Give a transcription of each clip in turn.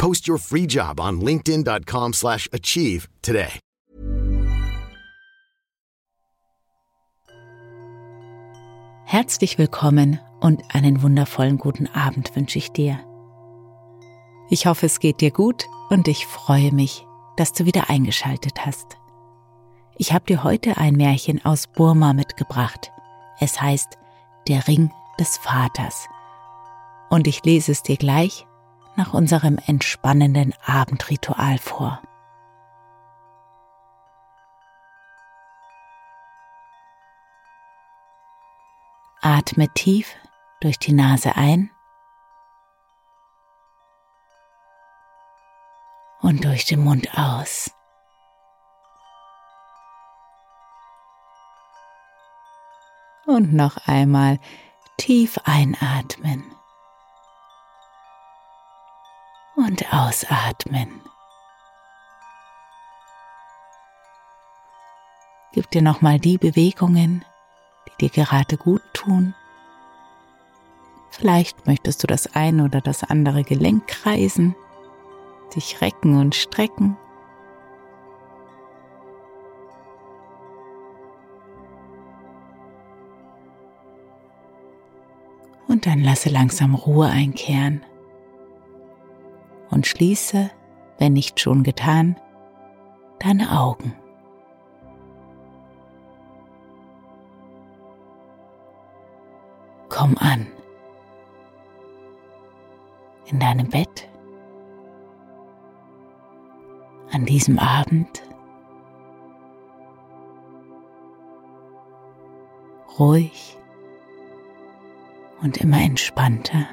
Post your free job on linkedin.com/achieve slash achieve today. Herzlich willkommen und einen wundervollen guten Abend wünsche ich dir. Ich hoffe, es geht dir gut und ich freue mich, dass du wieder eingeschaltet hast. Ich habe dir heute ein Märchen aus Burma mitgebracht. Es heißt Der Ring des Vaters. Und ich lese es dir gleich nach unserem entspannenden Abendritual vor. Atme tief durch die Nase ein und durch den Mund aus. Und noch einmal tief einatmen und ausatmen. Gib dir nochmal die Bewegungen, die dir gerade gut tun. Vielleicht möchtest du das eine oder das andere Gelenk kreisen, dich recken und strecken. Und dann lasse langsam Ruhe einkehren und schließe, wenn nicht schon getan, deine Augen. Komm an in deinem Bett an diesem Abend ruhig und immer entspannter.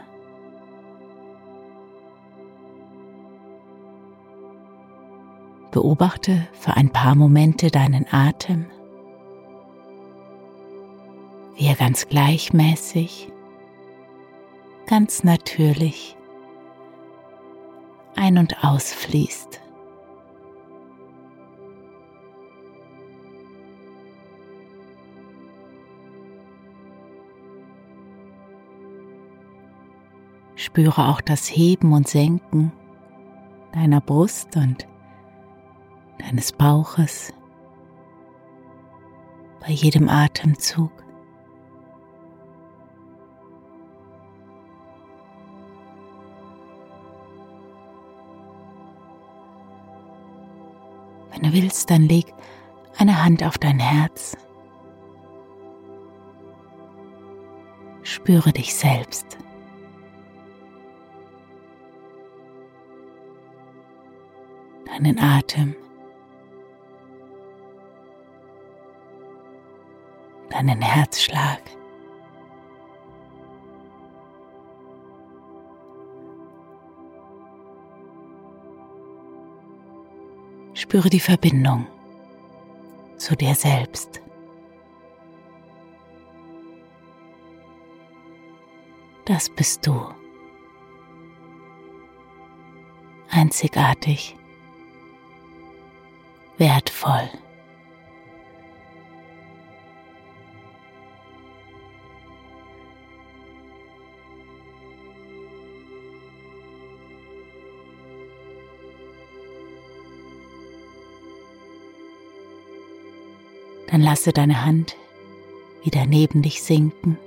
Beobachte für ein paar Momente deinen Atem, wie er ganz gleichmäßig, ganz natürlich ein- und ausfließt. Spüre auch das Heben und Senken deiner Brust und deines Bauches bei jedem Atemzug. Wenn du willst, dann leg eine Hand auf dein Herz. Spüre dich selbst. Deinen Atem. Deinen Herzschlag. Spüre die Verbindung zu dir selbst. Das bist du. Einzigartig. Wertvoll. Dann lasse deine Hand wieder neben dich sinken.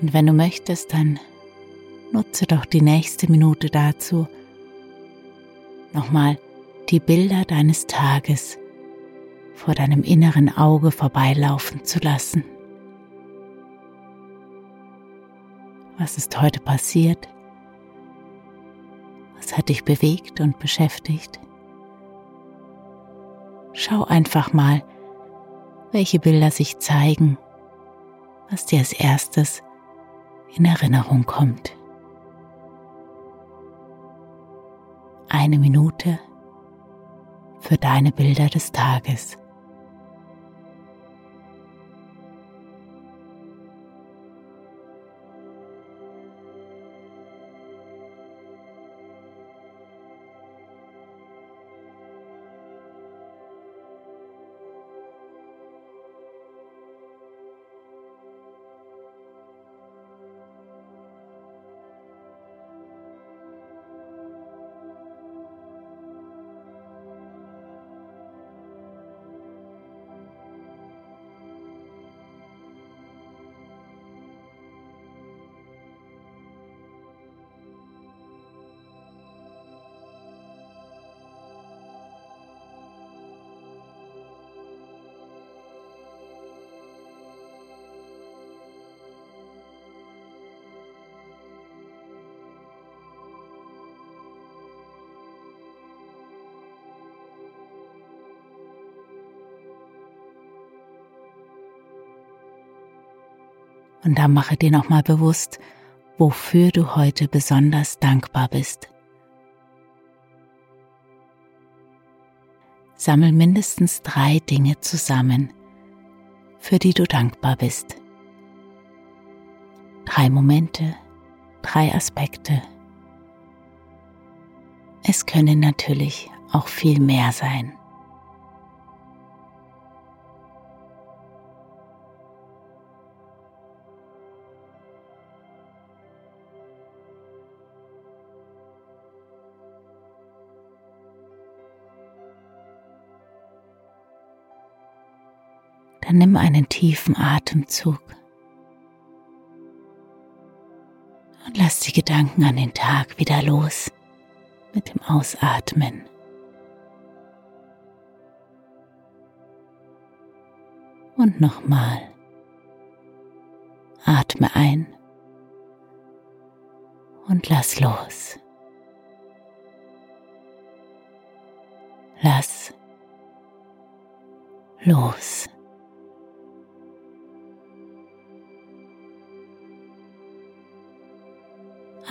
Und wenn du möchtest, dann Nutze doch die nächste Minute dazu, nochmal die Bilder deines Tages vor deinem inneren Auge vorbeilaufen zu lassen. Was ist heute passiert? Hat dich bewegt und beschäftigt? Schau einfach mal, welche Bilder sich zeigen, was dir als erstes in Erinnerung kommt. Eine Minute für deine Bilder des Tages. Und dann mache dir nochmal bewusst, wofür du heute besonders dankbar bist. Sammel mindestens drei Dinge zusammen, für die du dankbar bist. Drei Momente, drei Aspekte. Es können natürlich auch viel mehr sein. Dann nimm einen tiefen Atemzug und lass die Gedanken an den Tag wieder los mit dem Ausatmen. Und nochmal. Atme ein und lass los. Lass los.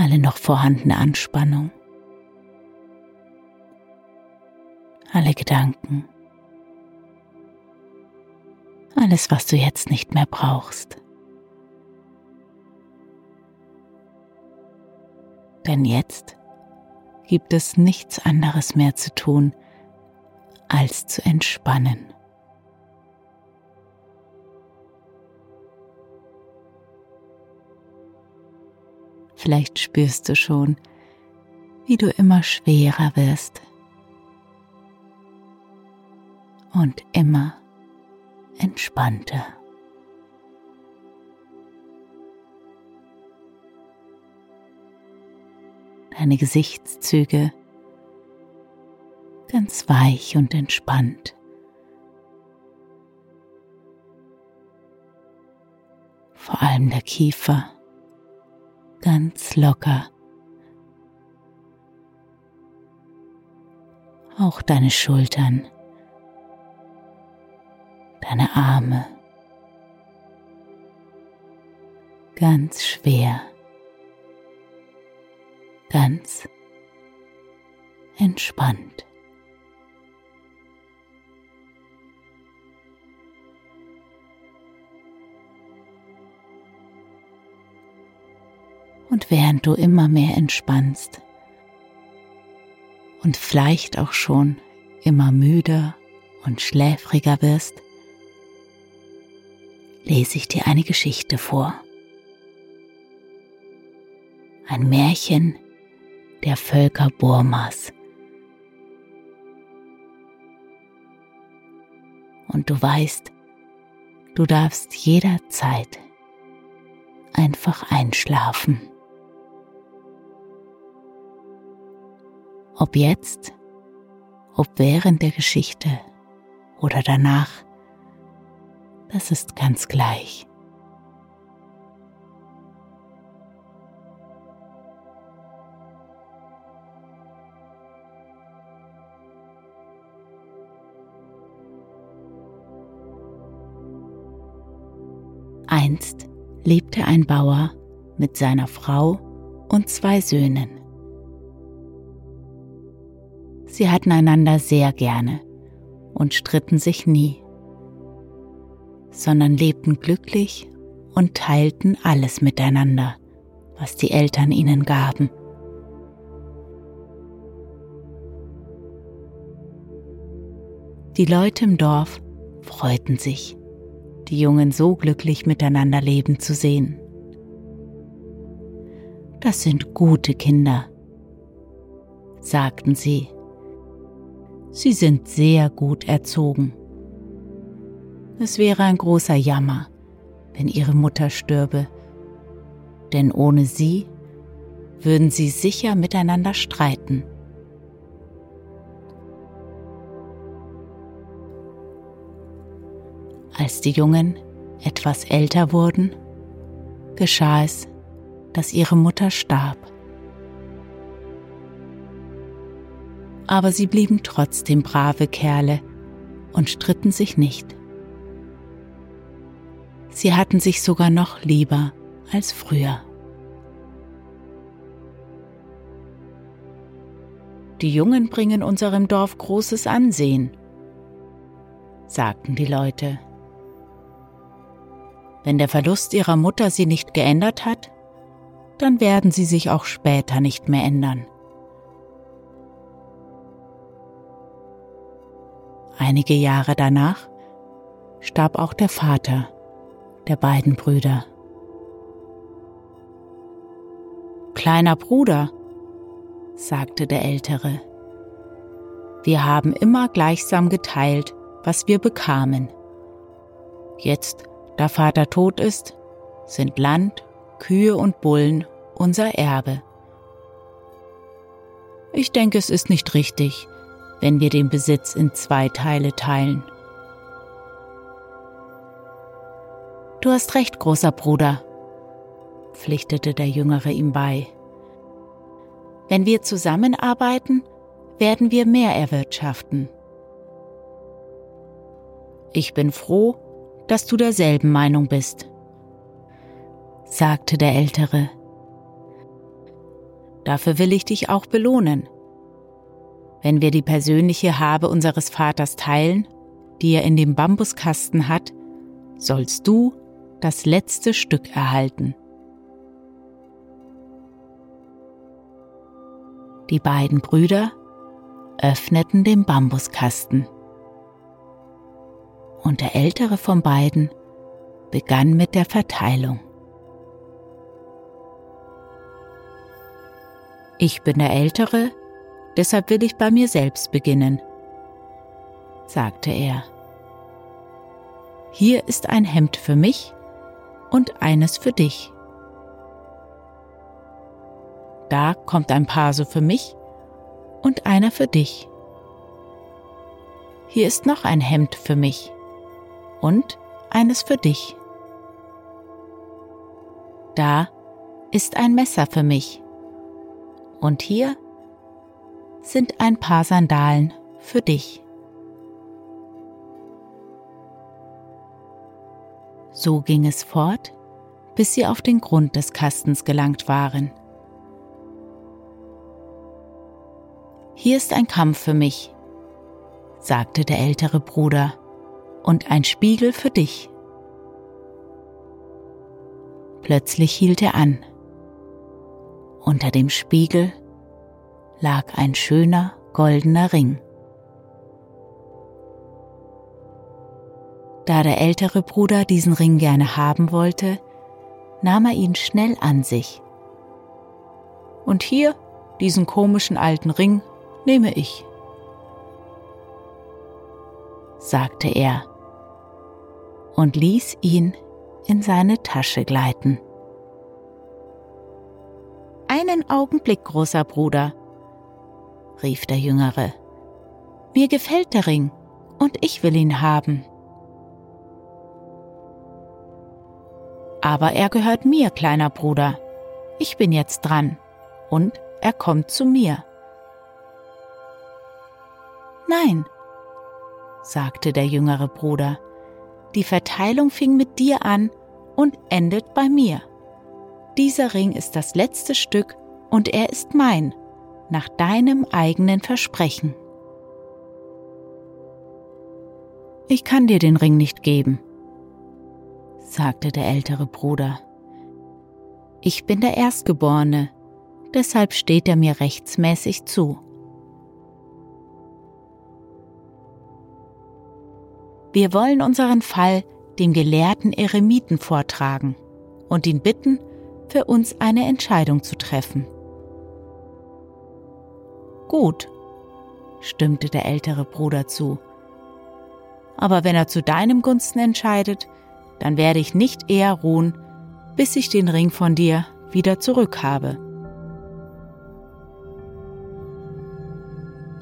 Alle noch vorhandene Anspannung, alle Gedanken, alles, was du jetzt nicht mehr brauchst. Denn jetzt gibt es nichts anderes mehr zu tun, als zu entspannen. Vielleicht spürst du schon, wie du immer schwerer wirst und immer entspannter. Deine Gesichtszüge ganz weich und entspannt. Vor allem der Kiefer ganz locker. Auch deine Schultern, deine Arme, ganz schwer, ganz entspannt. Und während du immer mehr entspannst und vielleicht auch schon immer müder und schläfriger wirst, lese ich dir eine Geschichte vor. Ein Märchen der Völker Burmas. Und du weißt, du darfst jederzeit einfach einschlafen. Ob jetzt, ob während der Geschichte oder danach, das ist ganz gleich. Einst lebte ein Bauer mit seiner Frau und zwei Söhnen. Sie hatten einander sehr gerne und stritten sich nie, sondern lebten glücklich und teilten alles miteinander, was die Eltern ihnen gaben. Die Leute im Dorf freuten sich, die Jungen so glücklich miteinander leben zu sehen. Das sind gute Kinder, sagten sie. Sie sind sehr gut erzogen. Es wäre ein großer Jammer, wenn ihre Mutter stürbe, denn ohne sie würden sie sicher miteinander streiten. Als die Jungen etwas älter wurden, geschah es, dass ihre Mutter starb. Aber sie blieben trotzdem brave Kerle und stritten sich nicht. Sie hatten sich sogar noch lieber als früher. Die Jungen bringen unserem Dorf großes Ansehen, sagten die Leute. Wenn der Verlust ihrer Mutter sie nicht geändert hat, dann werden sie sich auch später nicht mehr ändern. Einige Jahre danach starb auch der Vater der beiden Brüder. Kleiner Bruder, sagte der Ältere, wir haben immer gleichsam geteilt, was wir bekamen. Jetzt da Vater tot ist, sind Land, Kühe und Bullen unser Erbe. Ich denke, es ist nicht richtig, wenn wir den Besitz in zwei Teile teilen. Du hast recht, großer Bruder, pflichtete der Jüngere ihm bei. Wenn wir zusammenarbeiten, werden wir mehr erwirtschaften. Ich bin froh, dass du derselben Meinung bist, sagte der Ältere. Dafür will ich dich auch belohnen. Wenn wir die persönliche Habe unseres Vaters teilen, die er in dem Bambuskasten hat, sollst du das letzte Stück erhalten. Die beiden Brüder öffneten den Bambuskasten und der ältere von beiden begann mit der Verteilung. Ich bin der Ältere, deshalb will ich bei mir selbst beginnen, sagte er. Hier ist ein Hemd für mich und eines für dich. Da kommt ein Paar so für mich und einer für dich. Hier ist noch ein Hemd für mich und eines für dich. Da ist ein Messer für mich. Und hier sind ein paar Sandalen für dich. So ging es fort, bis sie auf den Grund des Kastens gelangt waren. Hier ist ein Kampf für mich, sagte der ältere Bruder und ein Spiegel für dich. Plötzlich hielt er an. Unter dem Spiegel lag ein schöner goldener Ring. Da der ältere Bruder diesen Ring gerne haben wollte, nahm er ihn schnell an sich. Und hier, diesen komischen alten Ring, nehme ich, sagte er und ließ ihn in seine Tasche gleiten. Einen Augenblick, großer Bruder, rief der Jüngere. Mir gefällt der Ring und ich will ihn haben. Aber er gehört mir, kleiner Bruder. Ich bin jetzt dran und er kommt zu mir. Nein, sagte der jüngere Bruder, die Verteilung fing mit dir an und endet bei mir. Dieser Ring ist das letzte Stück und er ist mein, nach deinem eigenen Versprechen. Ich kann dir den Ring nicht geben, sagte der ältere Bruder. Ich bin der Erstgeborene, deshalb steht er mir rechtsmäßig zu. Wir wollen unseren Fall dem gelehrten Eremiten vortragen und ihn bitten, für uns eine Entscheidung zu treffen. Gut, stimmte der ältere Bruder zu. Aber wenn er zu deinem Gunsten entscheidet, dann werde ich nicht eher ruhen, bis ich den Ring von dir wieder zurückhabe.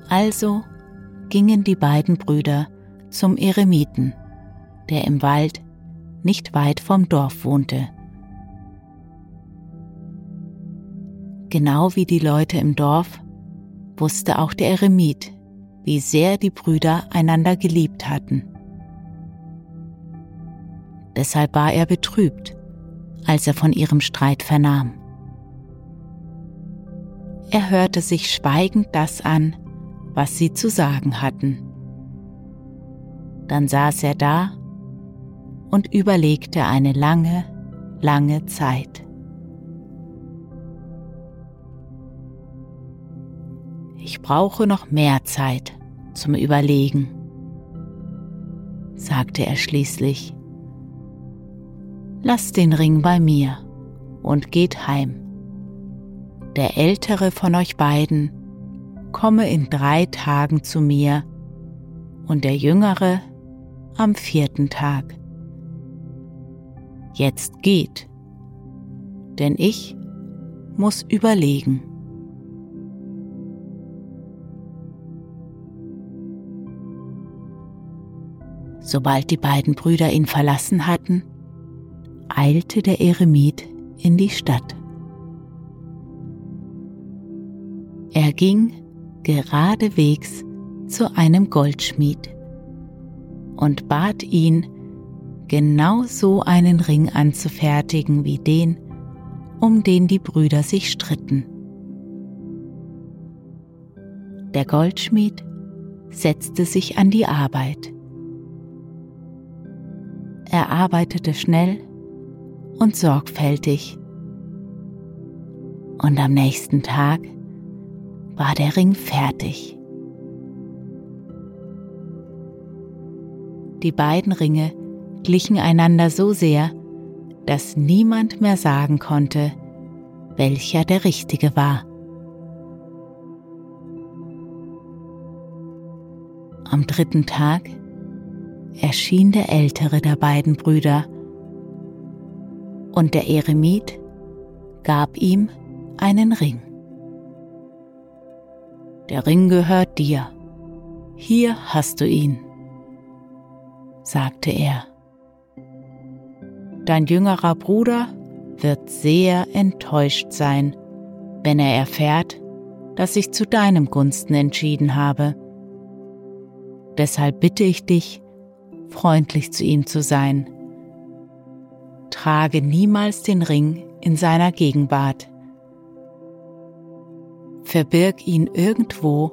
Also gingen die beiden Brüder zum Eremiten, der im Wald nicht weit vom Dorf wohnte. Genau wie die Leute im Dorf wusste auch der Eremit, wie sehr die Brüder einander geliebt hatten. Deshalb war er betrübt, als er von ihrem Streit vernahm. Er hörte sich schweigend das an, was sie zu sagen hatten. Dann saß er da und überlegte eine lange, lange Zeit. Ich brauche noch mehr Zeit zum Überlegen, sagte er schließlich. Lasst den Ring bei mir und geht heim. Der ältere von euch beiden komme in drei Tagen zu mir und der jüngere am vierten Tag. Jetzt geht, denn ich muss überlegen. Sobald die beiden Brüder ihn verlassen hatten, eilte der Eremit in die Stadt. Er ging geradewegs zu einem Goldschmied und bat ihn, genau so einen Ring anzufertigen wie den, um den die Brüder sich stritten. Der Goldschmied setzte sich an die Arbeit. Er arbeitete schnell und sorgfältig. Und am nächsten Tag war der Ring fertig. Die beiden Ringe glichen einander so sehr, dass niemand mehr sagen konnte, welcher der richtige war. Am dritten Tag erschien der ältere der beiden Brüder und der Eremit gab ihm einen Ring. Der Ring gehört dir, hier hast du ihn sagte er. Dein jüngerer Bruder wird sehr enttäuscht sein, wenn er erfährt, dass ich zu deinem Gunsten entschieden habe. Deshalb bitte ich dich, freundlich zu ihm zu sein. Trage niemals den Ring in seiner Gegenwart. Verbirg ihn irgendwo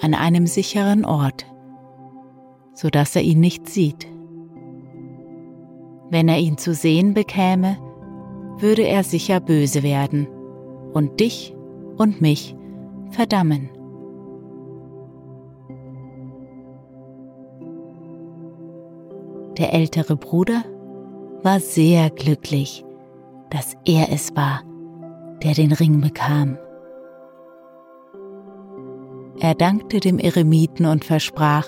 an einem sicheren Ort so dass er ihn nicht sieht. Wenn er ihn zu sehen bekäme, würde er sicher böse werden und dich und mich verdammen. Der ältere Bruder war sehr glücklich, dass er es war, der den Ring bekam. Er dankte dem Eremiten und versprach,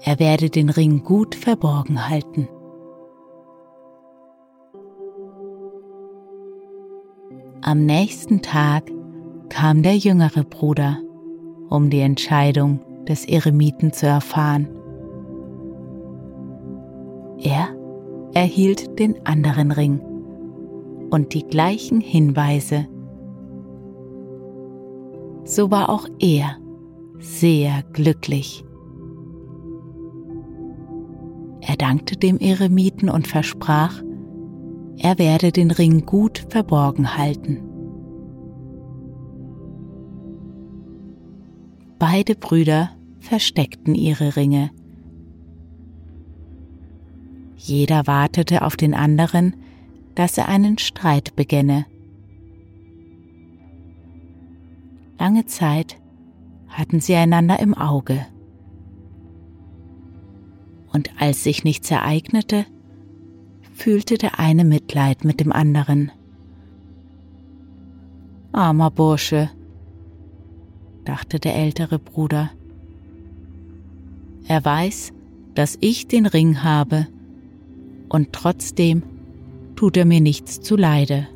er werde den Ring gut verborgen halten. Am nächsten Tag kam der jüngere Bruder um die Entscheidung des Eremiten zu erfahren. Er erhielt den anderen Ring und die gleichen Hinweise. So war auch er sehr glücklich. Er dankte dem Eremiten und versprach, er werde den Ring gut verborgen halten. Beide Brüder versteckten ihre Ringe. Jeder wartete auf den anderen, dass er einen Streit begänne. Lange Zeit hatten sie einander im Auge. Und als sich nichts ereignete, fühlte der eine Mitleid mit dem anderen. Armer Bursche, dachte der ältere Bruder. Er weiß, dass ich den Ring habe, und trotzdem tut er mir nichts zuleide.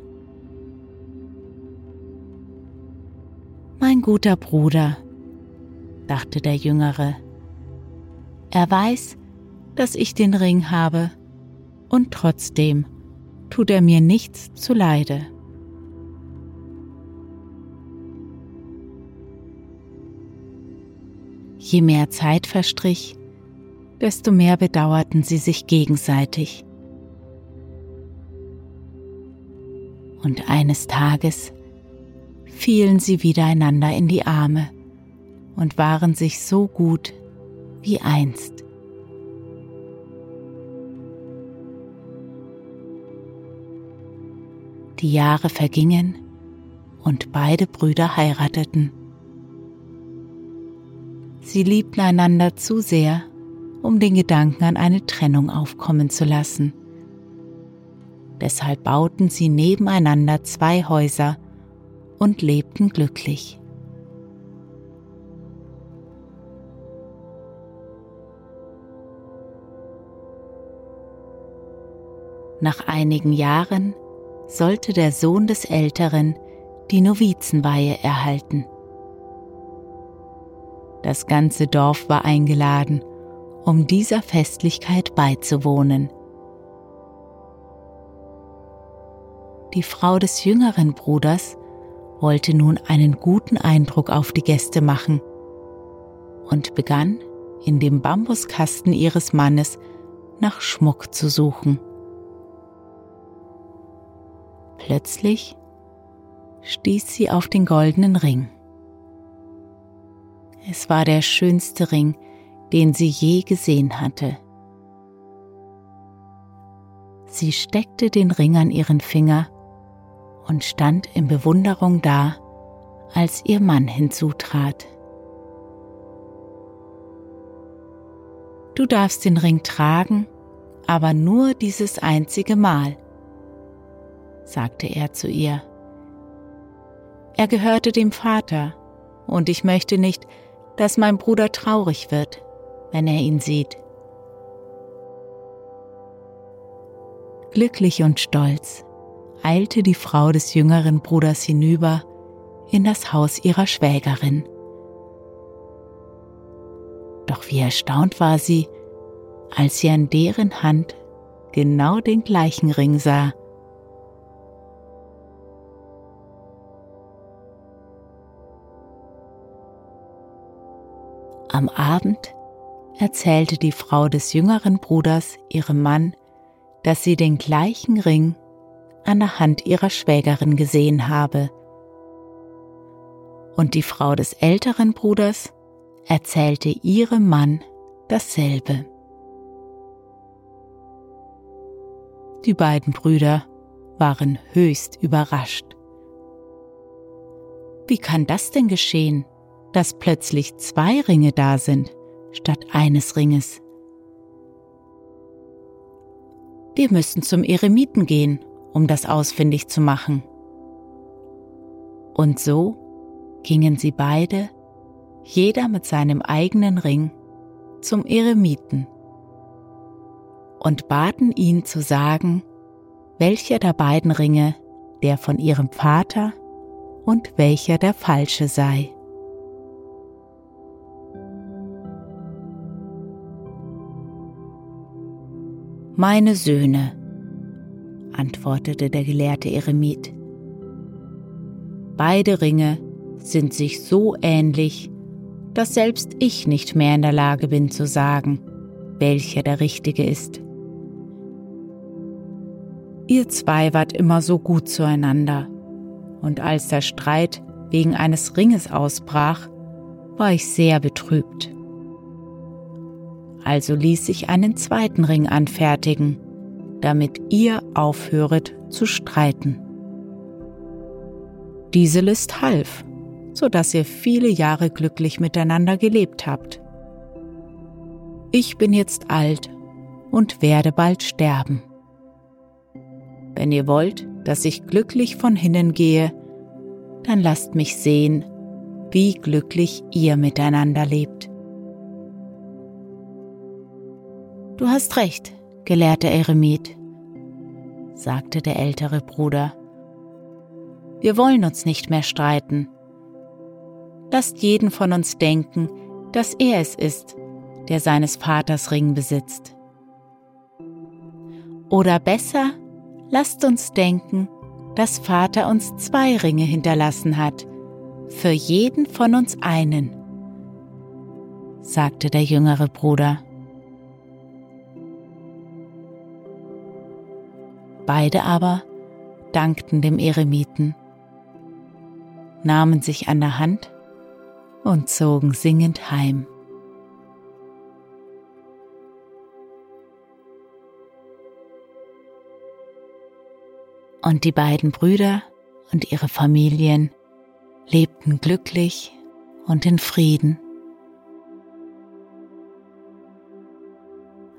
Mein guter Bruder, dachte der Jüngere, er weiß, dass ich den Ring habe, und trotzdem tut er mir nichts zuleide. Je mehr Zeit verstrich, desto mehr bedauerten sie sich gegenseitig. Und eines Tages fielen sie wieder einander in die Arme und waren sich so gut wie einst. Die Jahre vergingen und beide Brüder heirateten. Sie liebten einander zu sehr, um den Gedanken an eine Trennung aufkommen zu lassen. Deshalb bauten sie nebeneinander zwei Häuser und lebten glücklich. Nach einigen Jahren sollte der Sohn des Älteren die Novizenweihe erhalten. Das ganze Dorf war eingeladen, um dieser Festlichkeit beizuwohnen. Die Frau des jüngeren Bruders wollte nun einen guten Eindruck auf die Gäste machen und begann in dem Bambuskasten ihres Mannes nach Schmuck zu suchen. Plötzlich stieß sie auf den goldenen Ring. Es war der schönste Ring, den sie je gesehen hatte. Sie steckte den Ring an ihren Finger und stand in Bewunderung da, als ihr Mann hinzutrat. Du darfst den Ring tragen, aber nur dieses einzige Mal, sagte er zu ihr. Er gehörte dem Vater, und ich möchte nicht, dass mein Bruder traurig wird, wenn er ihn sieht. Glücklich und stolz eilte die Frau des jüngeren Bruders hinüber in das Haus ihrer Schwägerin. Doch wie erstaunt war sie, als sie an deren Hand genau den gleichen Ring sah, Am Abend erzählte die Frau des jüngeren Bruders ihrem Mann, dass sie den gleichen Ring an der Hand ihrer Schwägerin gesehen habe. Und die Frau des älteren Bruders erzählte ihrem Mann dasselbe. Die beiden Brüder waren höchst überrascht. Wie kann das denn geschehen? dass plötzlich zwei Ringe da sind statt eines Ringes. Wir müssen zum Eremiten gehen, um das ausfindig zu machen. Und so gingen sie beide, jeder mit seinem eigenen Ring, zum Eremiten und baten ihn zu sagen, welcher der beiden Ringe der von ihrem Vater und welcher der falsche sei. Meine Söhne, antwortete der gelehrte Eremit. Beide Ringe sind sich so ähnlich, dass selbst ich nicht mehr in der Lage bin zu sagen, welcher der richtige ist. Ihr zwei wart immer so gut zueinander, und als der Streit wegen eines Ringes ausbrach, war ich sehr betrübt. Also ließ ich einen zweiten Ring anfertigen, damit ihr aufhöret zu streiten. Diese List half, so dass ihr viele Jahre glücklich miteinander gelebt habt. Ich bin jetzt alt und werde bald sterben. Wenn ihr wollt, dass ich glücklich von hinnen gehe, dann lasst mich sehen, wie glücklich ihr miteinander lebt. Du hast recht, gelehrter Eremit, sagte der ältere Bruder. Wir wollen uns nicht mehr streiten. Lasst jeden von uns denken, dass er es ist, der seines Vaters Ring besitzt. Oder besser, lasst uns denken, dass Vater uns zwei Ringe hinterlassen hat, für jeden von uns einen, sagte der jüngere Bruder. Beide aber dankten dem Eremiten, nahmen sich an der Hand und zogen singend heim. Und die beiden Brüder und ihre Familien lebten glücklich und in Frieden.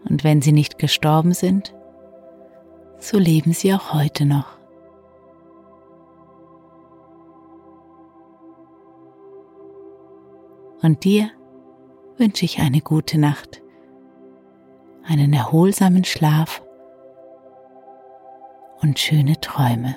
Und wenn sie nicht gestorben sind, so leben sie auch heute noch. Und dir wünsche ich eine gute Nacht, einen erholsamen Schlaf und schöne Träume.